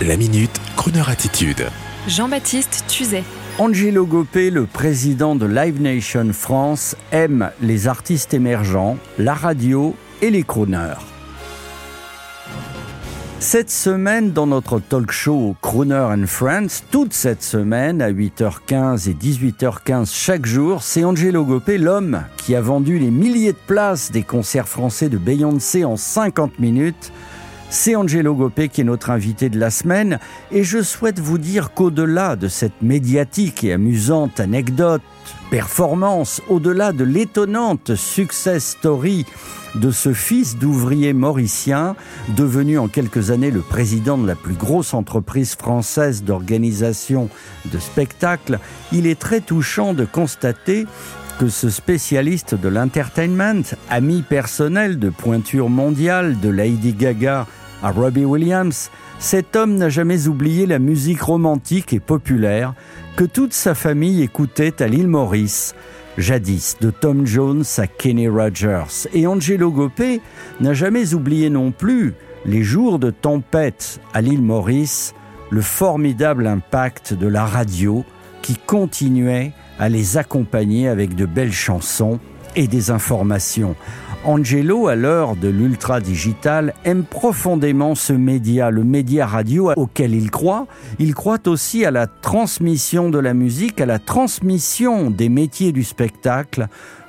La minute, Kroneur attitude. Jean-Baptiste Tuzet. Angelo Gopé, le président de Live Nation France, aime les artistes émergents, la radio et les crooners. Cette semaine, dans notre talk show Crooner and Friends, toute cette semaine, à 8h15 et 18h15 chaque jour, c'est Angelo Gopé, l'homme qui a vendu les milliers de places des concerts français de Beyoncé en 50 minutes, c'est Angelo Gopé qui est notre invité de la semaine et je souhaite vous dire qu'au-delà de cette médiatique et amusante anecdote, performance, au-delà de l'étonnante success story de ce fils d'ouvrier mauricien, devenu en quelques années le président de la plus grosse entreprise française d'organisation de spectacles, il est très touchant de constater que ce spécialiste de l'entertainment, ami personnel de pointure mondiale de Lady Gaga à Robbie Williams, cet homme n'a jamais oublié la musique romantique et populaire que toute sa famille écoutait à l'île Maurice, jadis de Tom Jones à Kenny Rogers. Et Angelo Gopé n'a jamais oublié non plus les jours de tempête à l'île Maurice, le formidable impact de la radio qui continuait à les accompagner avec de belles chansons et des informations. Angelo, à l'heure de l'ultra-digital, aime profondément ce média, le média radio auquel il croit. Il croit aussi à la transmission de la musique, à la transmission des métiers du spectacle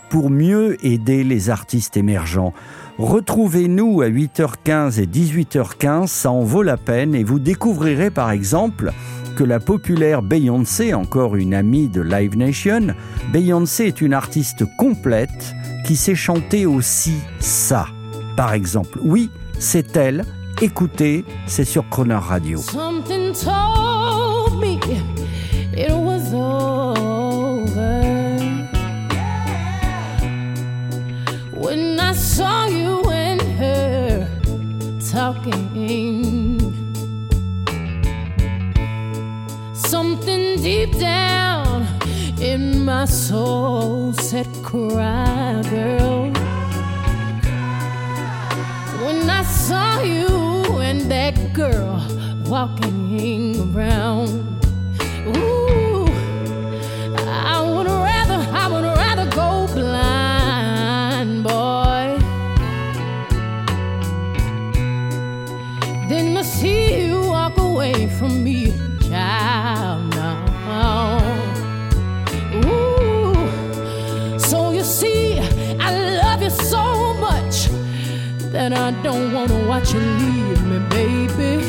pour mieux aider les artistes émergents. Retrouvez-nous à 8h15 et 18h15, ça en vaut la peine et vous découvrirez par exemple que la populaire Beyoncé, encore une amie de Live Nation, Beyoncé est une artiste complète qui sait chanter aussi ça. Par exemple, oui, c'est elle. Écoutez, c'est sur Croner Radio. Something told me it was over when I saw you and her talking. Something deep down my soul said, Cry, girl. When I saw you and that girl walking around, that I don't want to watch you leave me, baby.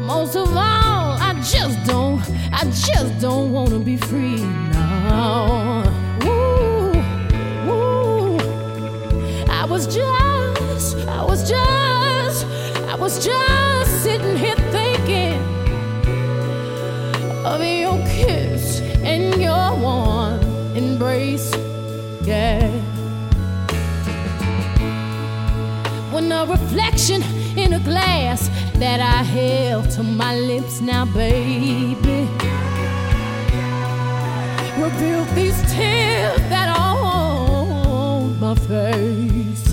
Most of all, I just don't, I just don't want to be free now. Ooh, ooh, I was just, I was just, I was just sitting here thinking of your kiss and your warm embrace. Yeah. When a reflection in a glass that I held to my lips now, baby, revealed these tears that are on my face.